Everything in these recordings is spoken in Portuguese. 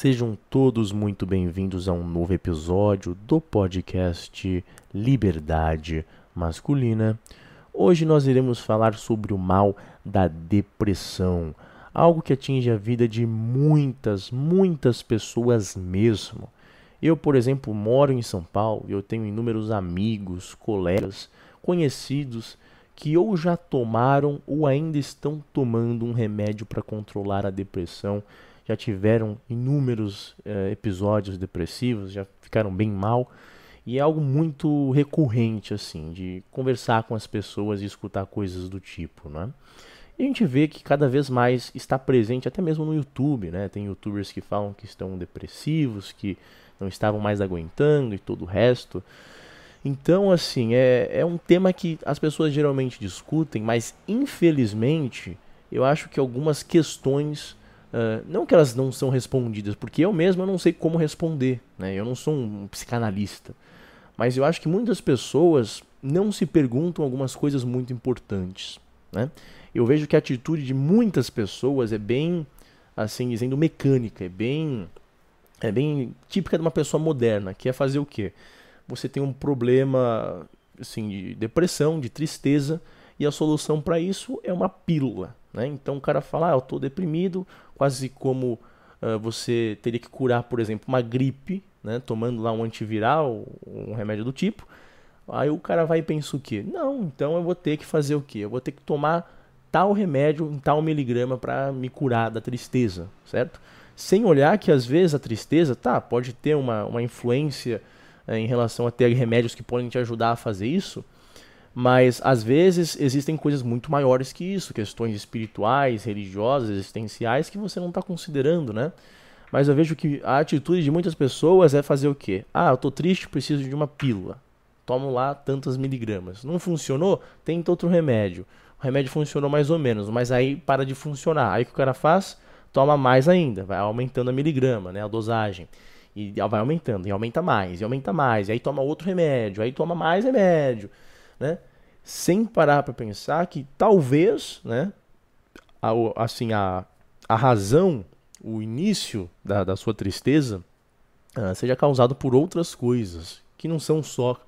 Sejam todos muito bem-vindos a um novo episódio do podcast Liberdade Masculina. Hoje nós iremos falar sobre o mal da depressão, algo que atinge a vida de muitas, muitas pessoas mesmo. Eu, por exemplo, moro em São Paulo e eu tenho inúmeros amigos, colegas, conhecidos que ou já tomaram ou ainda estão tomando um remédio para controlar a depressão já tiveram inúmeros uh, episódios depressivos, já ficaram bem mal. E é algo muito recorrente, assim, de conversar com as pessoas e escutar coisas do tipo, né? E a gente vê que cada vez mais está presente, até mesmo no YouTube, né? Tem youtubers que falam que estão depressivos, que não estavam mais aguentando e todo o resto. Então, assim, é, é um tema que as pessoas geralmente discutem, mas infelizmente eu acho que algumas questões Uh, não que elas não são respondidas, porque eu mesmo não sei como responder, né? eu não sou um psicanalista. Mas eu acho que muitas pessoas não se perguntam algumas coisas muito importantes. Né? Eu vejo que a atitude de muitas pessoas é bem, assim dizendo, mecânica, é bem, é bem típica de uma pessoa moderna, que é fazer o quê? Você tem um problema assim, de depressão, de tristeza, e a solução para isso é uma pílula. Né? Então o cara fala, ah, eu estou deprimido, quase como uh, você teria que curar, por exemplo, uma gripe, né? tomando lá um antiviral, um remédio do tipo. Aí o cara vai e pensa o quê? Não, então eu vou ter que fazer o quê? Eu vou ter que tomar tal remédio em tal miligrama para me curar da tristeza, certo? Sem olhar que às vezes a tristeza, tá, pode ter uma, uma influência eh, em relação a ter remédios que podem te ajudar a fazer isso, mas às vezes existem coisas muito maiores que isso, questões espirituais, religiosas, existenciais que você não está considerando, né? Mas eu vejo que a atitude de muitas pessoas é fazer o quê? Ah, eu tô triste, preciso de uma pílula. Tomo lá tantas miligramas. Não funcionou? Tenta outro remédio. O remédio funcionou mais ou menos, mas aí para de funcionar. Aí o que o cara faz? Toma mais ainda, vai aumentando a miligrama, né, a dosagem. E vai aumentando, e aumenta mais, e aumenta mais. E aí toma outro remédio, aí toma mais remédio né? Sem parar para pensar que talvez, né, a, assim, a, a razão, o início da, da sua tristeza uh, seja causado por outras coisas, que não são só,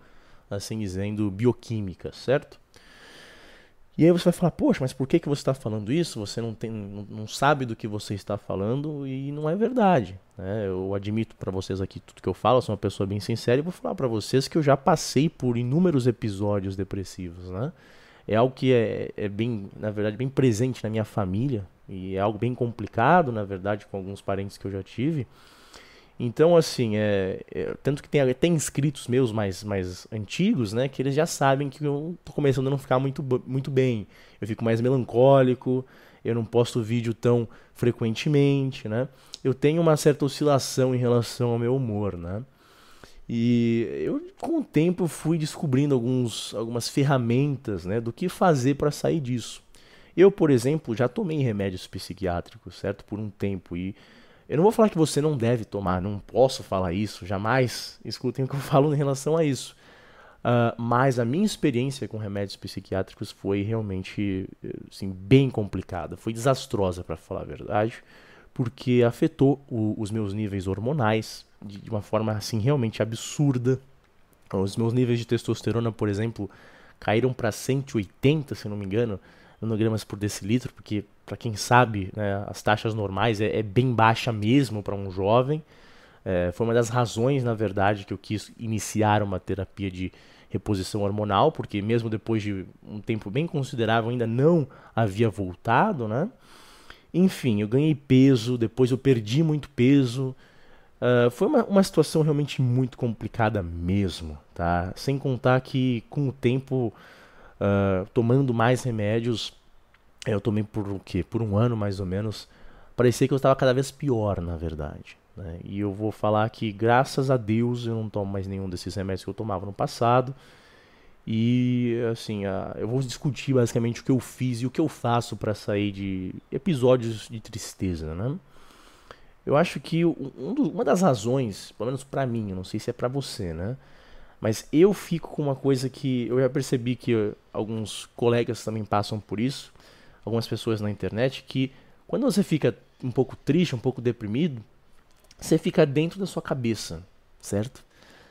assim dizendo, bioquímicas, certo? E aí você vai falar, poxa, mas por que, que você está falando isso? Você não, tem, não, sabe do que você está falando e não é verdade. Né? Eu admito para vocês aqui tudo que eu falo, eu sou uma pessoa bem sincera e vou falar para vocês que eu já passei por inúmeros episódios depressivos. Né? É algo que é, é bem, na verdade, bem presente na minha família e é algo bem complicado, na verdade, com alguns parentes que eu já tive. Então, assim, é, é, tanto que tem até inscritos meus mais, mais antigos, né, que eles já sabem que eu tô começando a não ficar muito, muito bem. Eu fico mais melancólico, eu não posto vídeo tão frequentemente, né? Eu tenho uma certa oscilação em relação ao meu humor, né? E eu, com o tempo, fui descobrindo alguns, algumas ferramentas, né, do que fazer para sair disso. Eu, por exemplo, já tomei remédios psiquiátricos, certo? Por um tempo e eu não vou falar que você não deve tomar, não posso falar isso, jamais escutem o que eu falo em relação a isso. Uh, mas a minha experiência com remédios psiquiátricos foi realmente assim, bem complicada, foi desastrosa para falar a verdade, porque afetou o, os meus níveis hormonais de, de uma forma assim realmente absurda. Os meus níveis de testosterona, por exemplo, caíram para 180, se não me engano, nanogramas por decilitro, porque para quem sabe, né, as taxas normais é, é bem baixa mesmo para um jovem. É, foi uma das razões, na verdade, que eu quis iniciar uma terapia de reposição hormonal, porque mesmo depois de um tempo bem considerável ainda não havia voltado, né? Enfim, eu ganhei peso, depois eu perdi muito peso. Uh, foi uma, uma situação realmente muito complicada mesmo, tá? Sem contar que com o tempo uh, tomando mais remédios. Eu tomei por o quê? Por um ano mais ou menos. Parecia que eu estava cada vez pior, na verdade. Né? E eu vou falar que, graças a Deus, eu não tomo mais nenhum desses remédios que eu tomava no passado. E assim, uh, eu vou discutir basicamente o que eu fiz e o que eu faço para sair de episódios de tristeza, né? Eu acho que um, uma das razões, pelo menos para mim, eu não sei se é para você, né? Mas eu fico com uma coisa que eu já percebi que alguns colegas também passam por isso, algumas pessoas na internet, que quando você fica um pouco triste, um pouco deprimido, você fica dentro da sua cabeça, certo?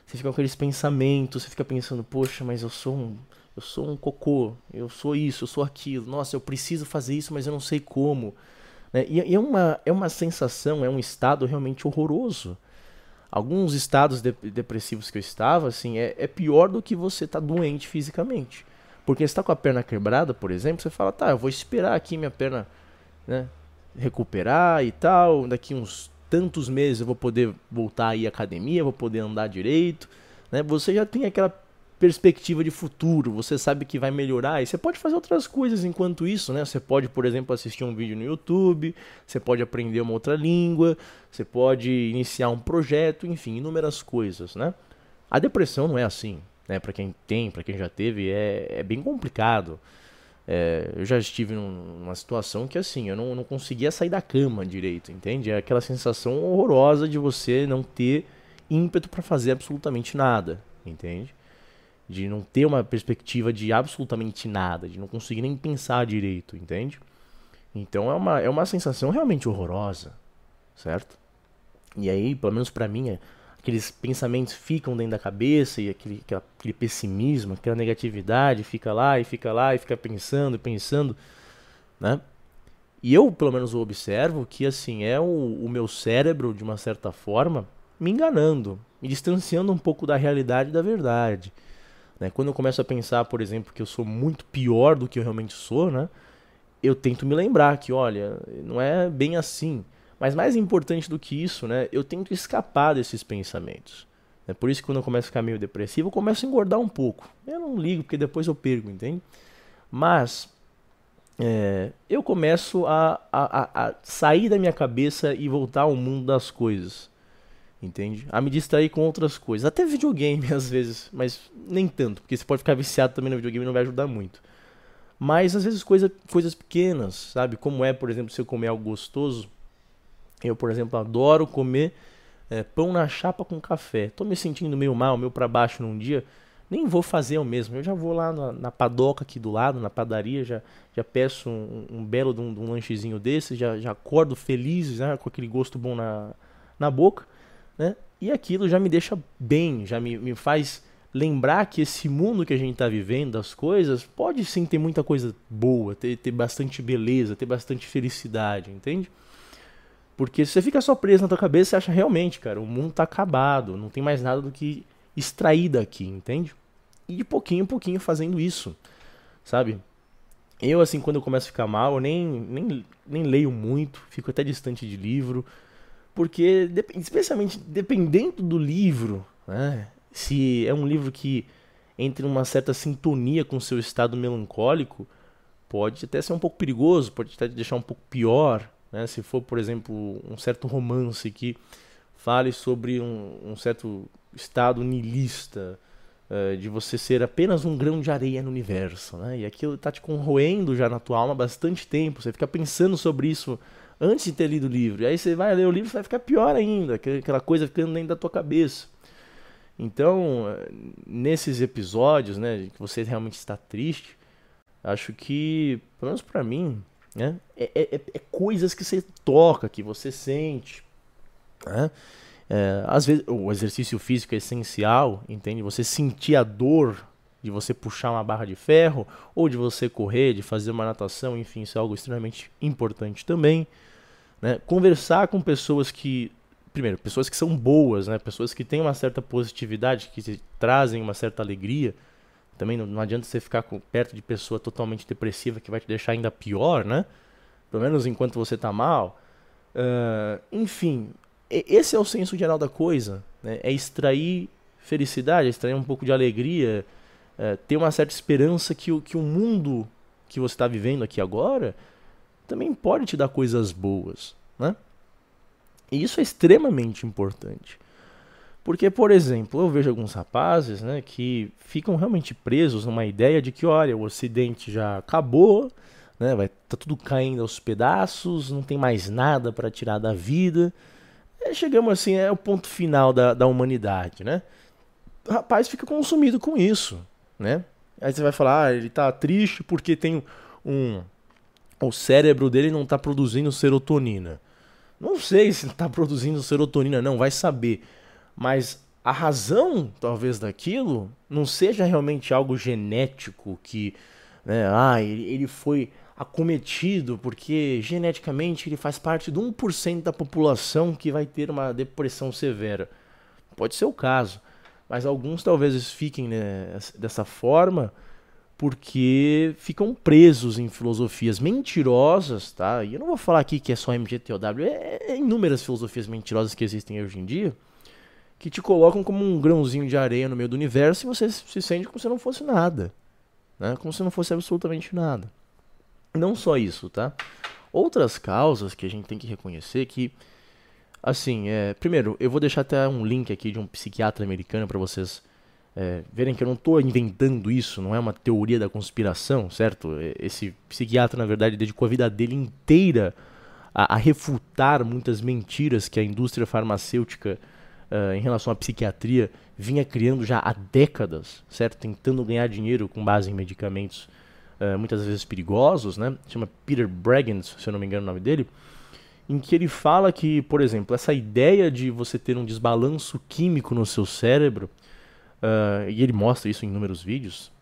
Você fica com aqueles pensamentos, você fica pensando, poxa, mas eu sou um, eu sou um cocô, eu sou isso, eu sou aquilo, nossa, eu preciso fazer isso, mas eu não sei como. Né? E, e é, uma, é uma sensação, é um estado realmente horroroso. Alguns estados de, depressivos que eu estava, assim, é, é pior do que você estar tá doente fisicamente. Porque está com a perna quebrada, por exemplo, você fala, tá, eu vou esperar aqui minha perna né, recuperar e tal, daqui uns tantos meses eu vou poder voltar aí à academia, vou poder andar direito, né? Você já tem aquela perspectiva de futuro, você sabe que vai melhorar e você pode fazer outras coisas enquanto isso, né? Você pode, por exemplo, assistir um vídeo no YouTube, você pode aprender uma outra língua, você pode iniciar um projeto, enfim, inúmeras coisas, né? A depressão não é assim, né? Para quem tem, para quem já teve, é, é bem complicado. É, eu já estive numa situação que assim, eu não, não conseguia sair da cama direito, entende? É aquela sensação horrorosa de você não ter ímpeto para fazer absolutamente nada, entende? De não ter uma perspectiva de absolutamente nada, de não conseguir nem pensar direito, entende? Então é uma, é uma sensação realmente horrorosa, certo? E aí, pelo menos para mim, é, aqueles pensamentos ficam dentro da cabeça e aquele, aquele pessimismo, aquela negatividade fica lá e fica lá e fica pensando e pensando, né? E eu, pelo menos, observo que, assim, é o, o meu cérebro, de uma certa forma, me enganando, me distanciando um pouco da realidade e da verdade. Né? Quando eu começo a pensar, por exemplo, que eu sou muito pior do que eu realmente sou, né? Eu tento me lembrar que, olha, não é bem assim. Mas mais importante do que isso, né, eu tento escapar desses pensamentos. É por isso que quando eu começo a ficar meio depressivo, eu começo a engordar um pouco. Eu não ligo, porque depois eu perco, entende? Mas é, eu começo a, a, a, sair da minha cabeça e voltar ao mundo das coisas. Entende? A me distrair com outras coisas. Até videogame às vezes, mas nem tanto, porque você pode ficar viciado também no videogame e não vai ajudar muito. Mas às vezes coisa, coisas pequenas, sabe? Como é, por exemplo, se eu comer algo gostoso, eu, por exemplo, adoro comer é, pão na chapa com café. Tô me sentindo meio mal, meio para baixo num dia, nem vou fazer eu mesmo. Eu já vou lá na, na padoca aqui do lado, na padaria, já, já peço um, um belo de um, um, lanchezinho desse, já, já acordo feliz, né, com aquele gosto bom na, na boca, né? E aquilo já me deixa bem, já me, me faz lembrar que esse mundo que a gente está vivendo, as coisas, pode sim ter muita coisa boa, ter, ter bastante beleza, ter bastante felicidade, entende? Porque se você fica só preso na tua cabeça, você acha realmente, cara, o mundo tá acabado, não tem mais nada do que extrair daqui, entende? E de pouquinho em pouquinho fazendo isso, sabe? Eu, assim, quando eu começo a ficar mal, eu nem, nem, nem leio muito, fico até distante de livro, porque, especialmente dependendo do livro, né? Se é um livro que entre uma certa sintonia com o seu estado melancólico, pode até ser um pouco perigoso, pode até te deixar um pouco pior, né? Se for, por exemplo, um certo romance que fale sobre um, um certo estado nilista, uh, de você ser apenas um grão de areia no universo, né? E aquilo está te corroendo já na tua alma há bastante tempo. Você fica pensando sobre isso antes de ter lido o livro. E aí você vai ler o livro e vai ficar pior ainda, aquela coisa ficando dentro da tua cabeça. Então, nesses episódios, né, que você realmente está triste, acho que, pelo menos para mim, né? É, é, é, coisas que você toca, que você sente. Né? É, às vezes o exercício físico é essencial, entende? Você sentir a dor de você puxar uma barra de ferro, ou de você correr, de fazer uma natação, enfim, isso é algo extremamente importante também. Né? Conversar com pessoas que, primeiro, pessoas que são boas, né? pessoas que têm uma certa positividade, que trazem uma certa alegria. Também não, não adianta você ficar com, perto de pessoa totalmente depressiva que vai te deixar ainda pior, né? Pelo menos enquanto você tá mal. Uh, enfim, esse é o senso geral da coisa. Né? É extrair felicidade, é extrair um pouco de alegria, é, ter uma certa esperança que o, que o mundo que você está vivendo aqui agora também pode te dar coisas boas, né? E isso é extremamente importante. Porque, por exemplo, eu vejo alguns rapazes né, que ficam realmente presos numa ideia de que, olha, o Ocidente já acabou, né, vai tá tudo caindo aos pedaços, não tem mais nada para tirar da vida. E chegamos assim, é o ponto final da, da humanidade, né? O rapaz fica consumido com isso, né? Aí você vai falar, ah, ele tá triste porque tem um... O cérebro dele não tá produzindo serotonina. Não sei se está produzindo serotonina, não, vai saber. Mas a razão, talvez, daquilo não seja realmente algo genético que, né, ah, ele, ele foi acometido porque geneticamente ele faz parte de 1% da população que vai ter uma depressão severa. Pode ser o caso, mas alguns talvez fiquem né, dessa forma porque ficam presos em filosofias mentirosas, tá? E eu não vou falar aqui que é só MGTOW, é, é inúmeras filosofias mentirosas que existem hoje em dia que te colocam como um grãozinho de areia no meio do universo e você se sente como se não fosse nada, né? Como se não fosse absolutamente nada. Não só isso, tá? Outras causas que a gente tem que reconhecer que, assim, é, primeiro, eu vou deixar até um link aqui de um psiquiatra americano para vocês é, verem que eu não estou inventando isso, não é uma teoria da conspiração, certo? Esse psiquiatra, na verdade, dedicou a vida dele inteira a, a refutar muitas mentiras que a indústria farmacêutica uh, em relação à psiquiatria vinha criando já há décadas, certo? Tentando ganhar dinheiro com base em medicamentos uh, muitas vezes perigosos, né? Chama Peter Breggins, se eu não me engano o nome dele, em que ele fala que, por exemplo, essa ideia de você ter um desbalanço químico no seu cérebro, uh, e ele mostra isso em inúmeros vídeos,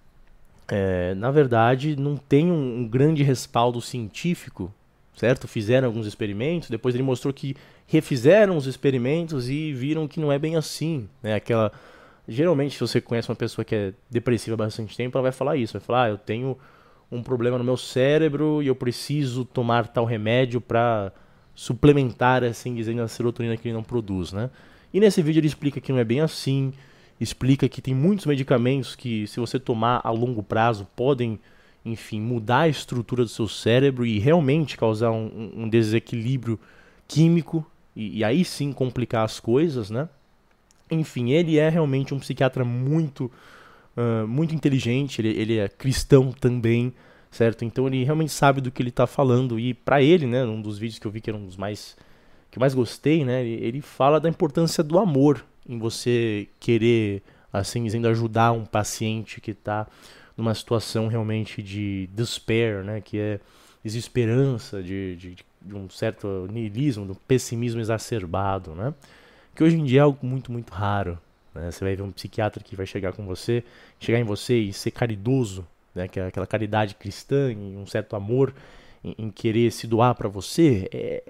é, na verdade não tem um, um grande respaldo científico, certo? Fizeram alguns experimentos, depois ele mostrou que refizeram os experimentos e viram que não é bem assim, né? Aquela geralmente se você conhece uma pessoa que é depressiva há bastante tempo, ela vai falar isso, vai falar, ah, eu tenho um problema no meu cérebro e eu preciso tomar tal remédio para suplementar, assim dizendo, a serotonina que ele não produz, né? E nesse vídeo ele explica que não é bem assim, explica que tem muitos medicamentos que, se você tomar a longo prazo, podem, enfim, mudar a estrutura do seu cérebro e realmente causar um, um desequilíbrio químico e, e, aí sim complicar as coisas, né? Enfim, ele é realmente um psiquiatra muito uh, muito inteligente, ele, ele é cristão também, certo? Então ele realmente sabe do que ele está falando e para ele, né, um dos vídeos que eu vi que era um dos mais que mais gostei, né, ele, ele fala da importância do amor em você querer, assim dizendo, ajudar um paciente que está numa situação realmente de despair, né, que é desesperança, de, de, de um certo niilismo, de um pessimismo exacerbado, né, que hoje em dia é algo muito, muito raro, né? Você vai ver um psiquiatra que vai chegar com você, chegar em você e ser caridoso, né? que é aquela caridade cristã e um certo amor em, em querer se doar para você, é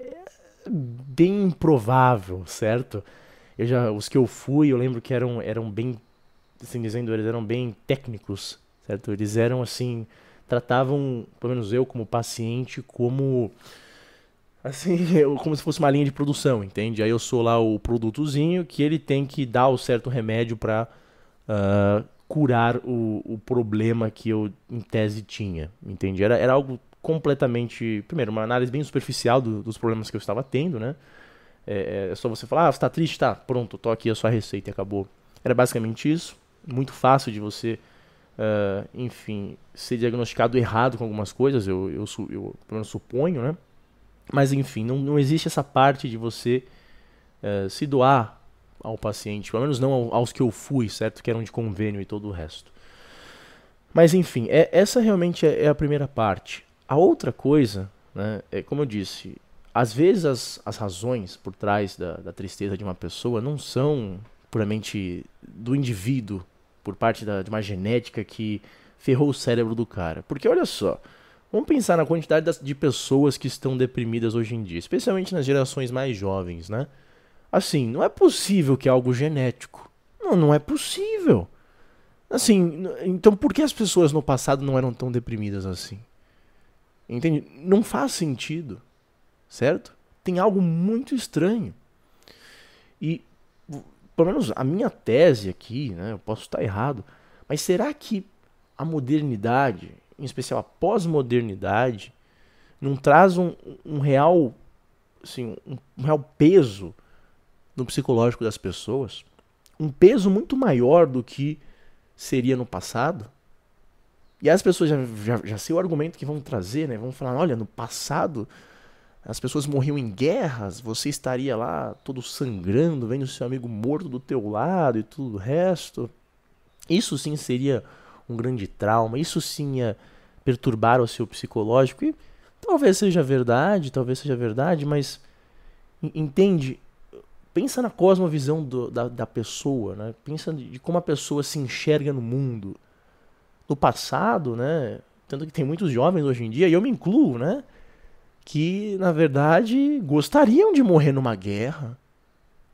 bem improvável, certo? Eu já, os que eu fui, eu lembro que eram, eram bem, assim dizendo, eles eram bem técnicos, certo? Eles eram assim, tratavam, pelo menos eu como paciente, como assim, como se fosse uma linha de produção, entende? Aí eu sou lá o produtozinho que ele tem que dar o certo remédio para uh, ah, curar o, o problema que eu em tese tinha, entende? Era, era algo completamente, primeiro, uma análise bem superficial do, dos problemas que eu estava tendo, né? É, é só você falar, ah, você tá triste, tá, pronto, tô aqui a sua receita e acabou. Era basicamente isso, muito fácil de você, uh, enfim, ser diagnosticado errado com algumas coisas, eu, eu, eu, eu pelo menos suponho, né? Mas enfim, não, não existe essa parte de você uh, se doar ao paciente, pelo menos não aos que eu fui, certo? Que eram de convênio e todo o resto. Mas enfim, é, essa realmente é, é, a primeira parte. A outra coisa, né, é como eu disse, às vezes as, as razões por trás da, da tristeza de uma pessoa não são puramente do indivíduo, por parte da, de uma genética que ferrou o cérebro do cara. Porque olha só, Vamos pensar na quantidade de pessoas que estão deprimidas hoje em dia, especialmente nas gerações mais jovens, né? Assim, não é possível que é algo genético. Não, não é possível. Assim, então por que as pessoas no passado não eram tão deprimidas assim? Entende? Não faz sentido, certo? Tem algo muito estranho. E, pelo menos a minha tese aqui, né, eu posso estar errado, mas será que a modernidade em especial a pós-modernidade, não traz um, um real assim, um, um real peso no psicológico das pessoas, um peso muito maior do que seria no passado. E as pessoas já, já, já sei o argumento que vão trazer, né? Vão falar, olha, no passado as pessoas morriam em guerras, você estaria lá todo sangrando, vendo seu amigo morto do teu lado e tudo o resto. Isso sim seria um grande trauma, isso sim ia perturbar o seu psicológico. E talvez seja verdade, talvez seja verdade, mas Entende? Pensa na cosmovisão do, da, da pessoa, né? Pensa de como a pessoa se enxerga no mundo. No passado, né? Tanto que tem muitos jovens hoje em dia, e eu me incluo, né? Que, na verdade, gostariam de morrer numa guerra.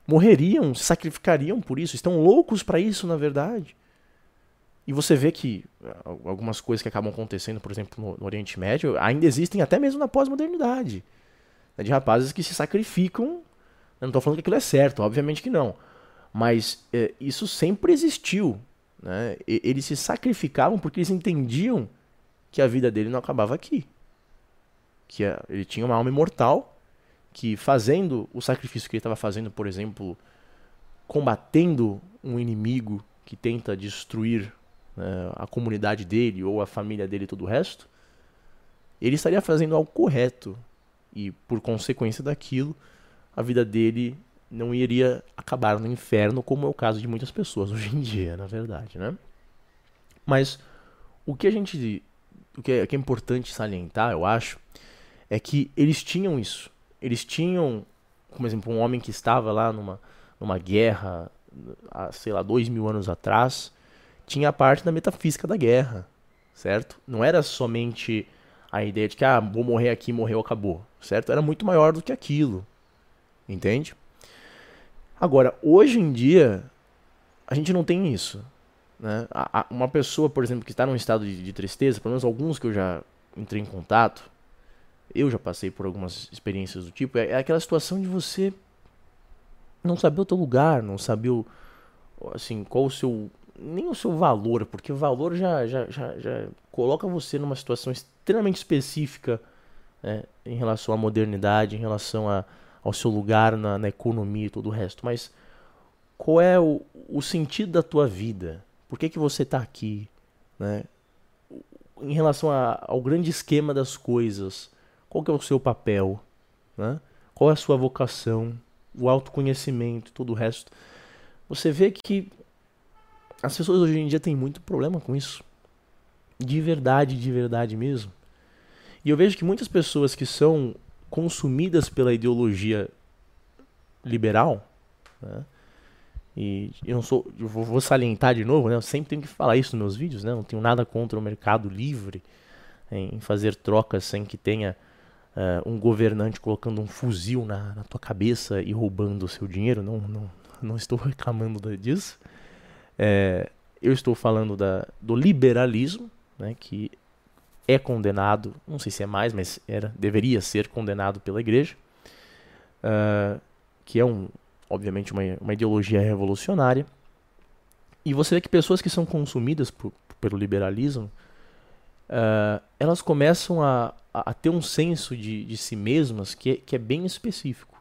Morreriam, se sacrificariam por isso. Estão loucos para isso, na verdade. E você vê que algumas coisas que acabam acontecendo, por exemplo, no, no Oriente Médio, ainda existem até mesmo na pós-modernidade. Né? De rapazes que se sacrificam. Eu não estou falando que aquilo é certo, obviamente que não. Mas é, isso sempre existiu. Né? E, eles se sacrificavam porque eles entendiam que a vida dele não acabava aqui. Que a, ele tinha uma alma imortal, que fazendo o sacrifício que ele estava fazendo, por exemplo, combatendo um inimigo que tenta destruir né, a comunidade dele ou a família dele e todo o resto, ele estaria fazendo algo correto. E por consequência daquilo, a vida dele não iria acabar no inferno, como é o caso de muitas pessoas hoje em dia, na verdade, né? Mas o que a gente o que é, que é importante salientar, eu acho, é que eles tinham isso. Eles tinham, como exemplo, um homem que estava lá numa, numa guerra, há, sei lá, dois mil anos atrás, tinha a parte da metafísica da guerra, certo? Não era somente a ideia de que, ah, vou morrer aqui, morreu, acabou, certo? Era muito maior do que aquilo, entende? Agora, hoje em dia, a gente não tem isso. Né? Uma pessoa, por exemplo, que está num estado de, de, tristeza, pelo menos alguns que eu já entrei em contato, eu já passei por algumas experiências do tipo, é, é aquela situação de você não saber o teu lugar, não saber o, assim, qual o seu nem o seu valor, porque o valor já, já, já, já coloca você numa situação extremamente específica né, em relação à modernidade, em relação a, ao seu lugar na, na economia e todo o resto. Mas qual é o, o sentido da tua vida? Por que, que você está aqui? Né? Em relação a, ao grande esquema das coisas, qual que é o seu papel? Né? Qual é a sua vocação? O autoconhecimento, todo o resto. Você vê que as pessoas hoje em dia têm muito problema com isso. De verdade, de verdade mesmo. E eu vejo que muitas pessoas que são consumidas pela ideologia liberal, né? E eu não sou, eu vou salientar de novo, né? Eu sempre tenho que falar isso nos meus vídeos, né? Não tenho nada contra o mercado livre em fazer trocas sem que tenha uh, um governante colocando um fuzil na, na tua cabeça e roubando o seu dinheiro. Não, não, não estou reclamando disso. É, eu estou falando da, do liberalismo, né, que é condenado, não sei se é mais, mas era, deveria ser condenado pela igreja, uh, que é um, obviamente uma, uma ideologia revolucionária. E você vê que pessoas que são consumidas por, pelo liberalismo, uh, elas começam a, a, ter um senso de, de si mesmas que, é, que é bem específico.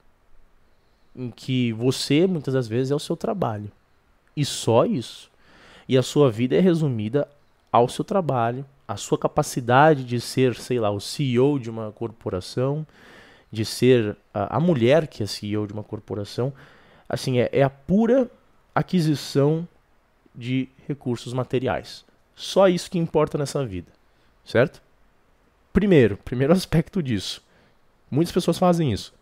Em que você, muitas das vezes, é o seu trabalho. E só isso. E a sua vida é resumida ao seu trabalho, à sua capacidade de ser, sei lá, o CEO de uma corporação, de ser a, a mulher que é CEO de uma corporação. Assim, é, é a pura aquisição de recursos materiais. Só isso que importa nessa vida, certo? Primeiro, primeiro aspecto disso. Muitas pessoas fazem isso.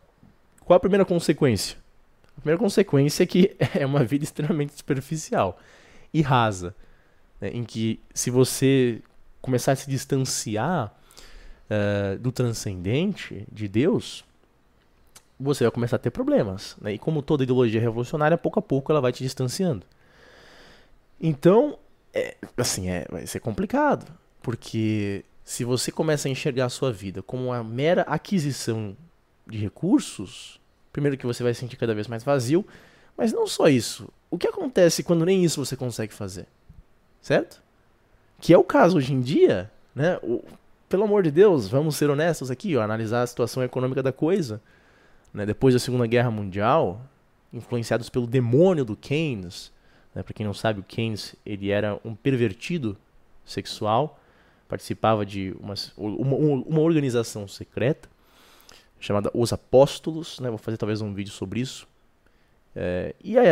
Qual a primeira consequência? A primeira consequência é que é uma vida extremamente superficial e rasa, né, em que se você começar a se distanciar uh, do transcendente, de Deus, você vai começar a ter problemas. Né? E como toda ideologia revolucionária, pouco a pouco ela vai te distanciando. Então, é, assim, é, vai ser complicado. Porque se você começa a enxergar a sua vida como uma mera aquisição de recursos, Primeiro que você vai se sentir cada vez mais vazio, mas não só isso. O que acontece quando nem isso você consegue fazer? Certo? Que é o caso hoje em dia, né? O, pelo amor de Deus, vamos ser honestos aqui, ó, analisar a situação econômica da coisa. Né? Depois da Segunda Guerra Mundial, influenciados pelo demônio do Keynes, né? para quem não sabe, o Keynes ele era um pervertido sexual, participava de uma, uma, uma organização secreta chamada Os Apóstolos, né? vou fazer talvez um vídeo sobre isso. É, e a,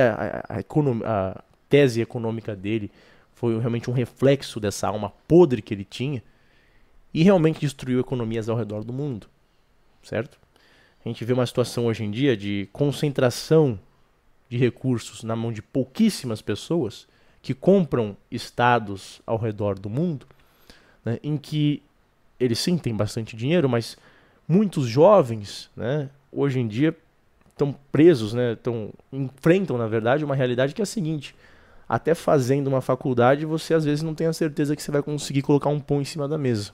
a, a, a, tese econômica dele foi realmente um reflexo dessa alma podre que ele tinha e realmente destruiu economias ao redor do mundo, certo? A gente vê uma situação hoje em dia de concentração de recursos na mão de pouquíssimas pessoas que compram estados ao redor do mundo, né, em que eles sim têm bastante dinheiro, mas muitos jovens, né, hoje em dia estão presos, né, tão, enfrentam na verdade uma realidade que é a seguinte: até fazendo uma faculdade você às vezes não tem a certeza que você vai conseguir colocar um pão em cima da mesa.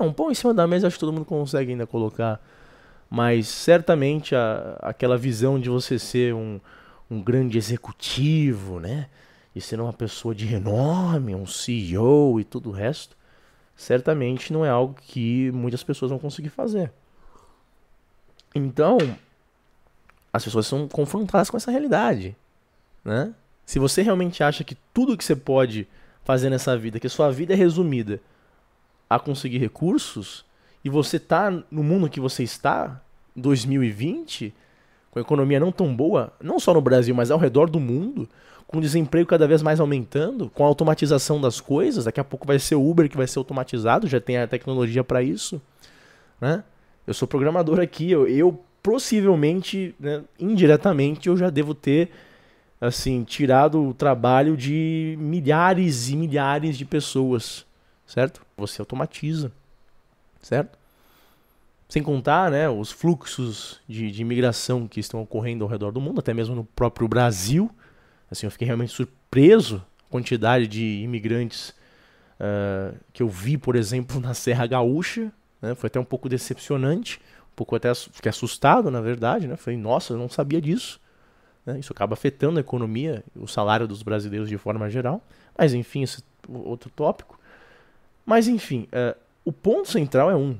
Um pão em cima da mesa acho que todo mundo consegue ainda colocar, mas certamente a, aquela visão de você ser um, um grande executivo, né? e ser uma pessoa de renome, um CEO e tudo o resto, certamente não é algo que muitas pessoas vão conseguir fazer. Então, as pessoas são confrontadas com essa realidade, né? Se você realmente acha que tudo que você pode fazer nessa vida, que sua vida é resumida a conseguir recursos, e você está no mundo que você está, 2020, com a economia não tão boa, não só no Brasil, mas ao redor do mundo, com o desemprego cada vez mais aumentando, com a automatização das coisas, daqui a pouco vai ser o Uber que vai ser automatizado, já tem a tecnologia para isso, né? Eu sou programador aqui, eu, eu possivelmente, né, indiretamente, eu já devo ter assim tirado o trabalho de milhares e milhares de pessoas, certo? Você automatiza, certo? Sem contar né, os fluxos de, de imigração que estão ocorrendo ao redor do mundo, até mesmo no próprio Brasil, Assim, eu fiquei realmente surpreso a quantidade de imigrantes uh, que eu vi, por exemplo, na Serra Gaúcha. Né? Foi até um pouco decepcionante, um pouco até fiquei assustado, na verdade. Né? Falei, nossa, eu não sabia disso. Né? Isso acaba afetando a economia, o salário dos brasileiros de forma geral. Mas enfim, esse é outro tópico. Mas enfim, uh, o ponto central é um.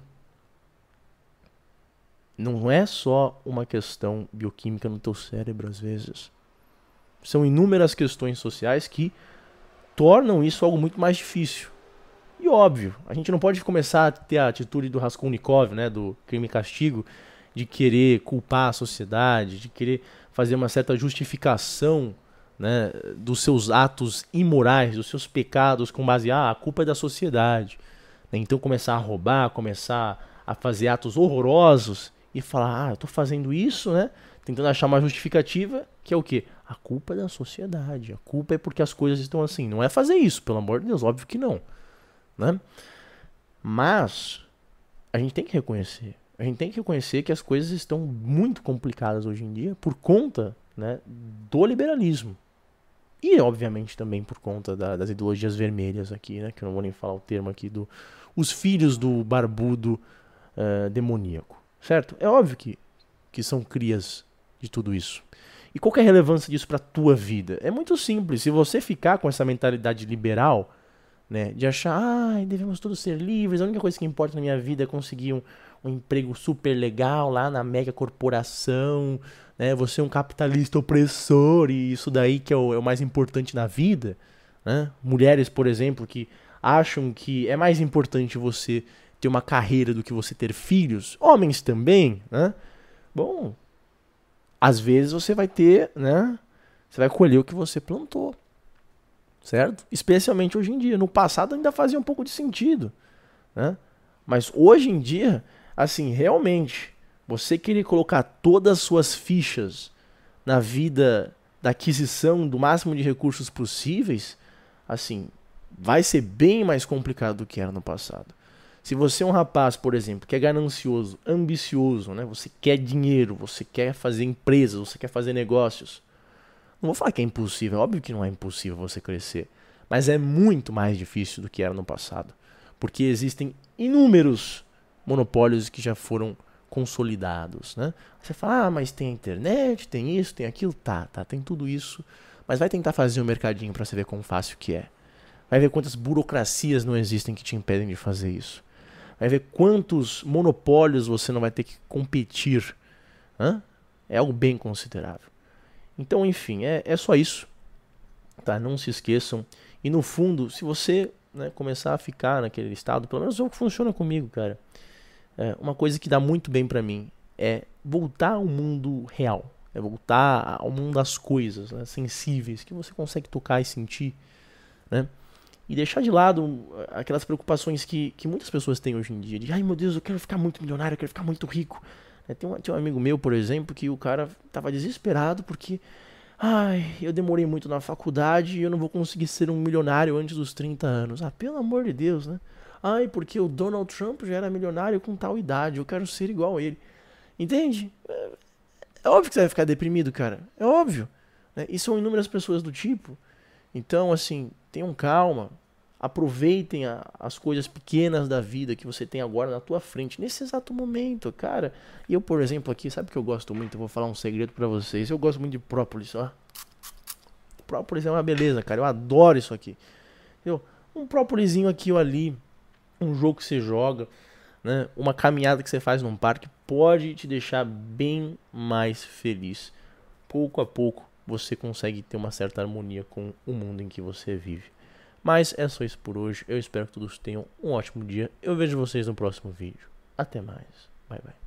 Não é só uma questão bioquímica no teu cérebro, às vezes. São inúmeras questões sociais que tornam isso algo muito mais difícil. E óbvio, a gente não pode começar a ter a atitude do Raskolnikov, né, do crime e castigo, de querer culpar a sociedade, de querer fazer uma certa justificação né, dos seus atos imorais, dos seus pecados, com base, ah, a culpa é da sociedade. Né? Então começar a roubar, começar a fazer atos horrorosos e falar, ah, eu estou fazendo isso, né, tentando achar uma justificativa, que é o quê? A culpa é da sociedade. A culpa é porque as coisas estão assim. Não é fazer isso, pelo amor de Deus, óbvio que não. Né? Mas a gente tem que reconhecer. A gente tem que reconhecer que as coisas estão muito complicadas hoje em dia por conta né, do liberalismo. E, obviamente, também por conta da, das ideologias vermelhas aqui, né? Que eu não vou nem falar o termo aqui do. Os filhos do barbudo uh, demoníaco. Certo? É óbvio que, que são crias de tudo isso. E qual é a relevância disso para tua vida? É muito simples. Se você ficar com essa mentalidade liberal, né, de achar, ah, devemos todos ser livres, a única coisa que importa na minha vida é conseguir um, um emprego super legal lá na mega corporação, né, você é um capitalista opressor e isso daí que é o, é o mais importante na vida. Né? Mulheres, por exemplo, que acham que é mais importante você ter uma carreira do que você ter filhos. Homens também, né? Bom, às vezes você vai ter, né? Você vai colher o que você plantou. Certo? Especialmente hoje em dia. No passado ainda fazia um pouco de sentido, né? Mas hoje em dia, assim, realmente, você querer colocar todas as suas fichas na vida da aquisição do máximo de recursos possíveis, assim, vai ser bem mais complicado do que era no passado. Se você é um rapaz, por exemplo, que é ganancioso, ambicioso, né? Você quer dinheiro, você quer fazer empresas, você quer fazer negócios. Não vou falar que é impossível, é óbvio que não é impossível você crescer, mas é muito mais difícil do que era no passado, porque existem inúmeros monopólios que já foram consolidados, né? Você fala: "Ah, mas tem a internet, tem isso, tem aquilo". Tá, tá, tem tudo isso, mas vai tentar fazer um mercadinho para você ver quão fácil que é. Vai ver quantas burocracias não existem que te impedem de fazer isso vai ver quantos monopólios você não vai ter que competir. Hã? É algo bem considerável. Então, enfim, é, é só isso. Tá? Não se esqueçam. E no fundo, se você né, começar a ficar naquele estado, pelo menos é o que funciona comigo, cara. É, uma coisa que dá muito bem para mim é voltar ao mundo real. É voltar ao mundo das coisas né, sensíveis que você consegue tocar e sentir. Né? E deixar de lado aquelas preocupações que, que muitas pessoas têm hoje em dia, de ai meu Deus, eu quero ficar muito milionário, eu quero ficar muito rico. É, tem, um, tem um amigo meu, por exemplo, que o cara tava desesperado porque. Ai, eu demorei muito na faculdade e eu não vou conseguir ser um milionário antes dos 30 anos. Ah, pelo amor de Deus, né? Ai, porque o Donald Trump já era milionário com tal idade, eu quero ser igual a ele. Entende? É, é óbvio que você vai ficar deprimido, cara. É óbvio. Né? E são inúmeras pessoas do tipo. Então, assim, tenham calma, aproveitem a, as coisas pequenas da vida que você tem agora na tua frente, nesse exato momento, cara. Eu, por exemplo, aqui, sabe que eu gosto muito? Eu vou falar um segredo para vocês. Eu gosto muito de própolis, ó. Própolis é uma beleza, cara. Eu adoro isso aqui. Eu, um própolisinho aqui ou ali, um jogo que você joga, né? Uma caminhada que você faz num parque pode te deixar bem mais feliz. Pouco a pouco você consegue ter uma certa harmonia com o mundo em que você vive. Mas é só isso por hoje. Eu espero que todos tenham um ótimo dia. Eu vejo vocês no próximo vídeo. Até mais. Bye bye.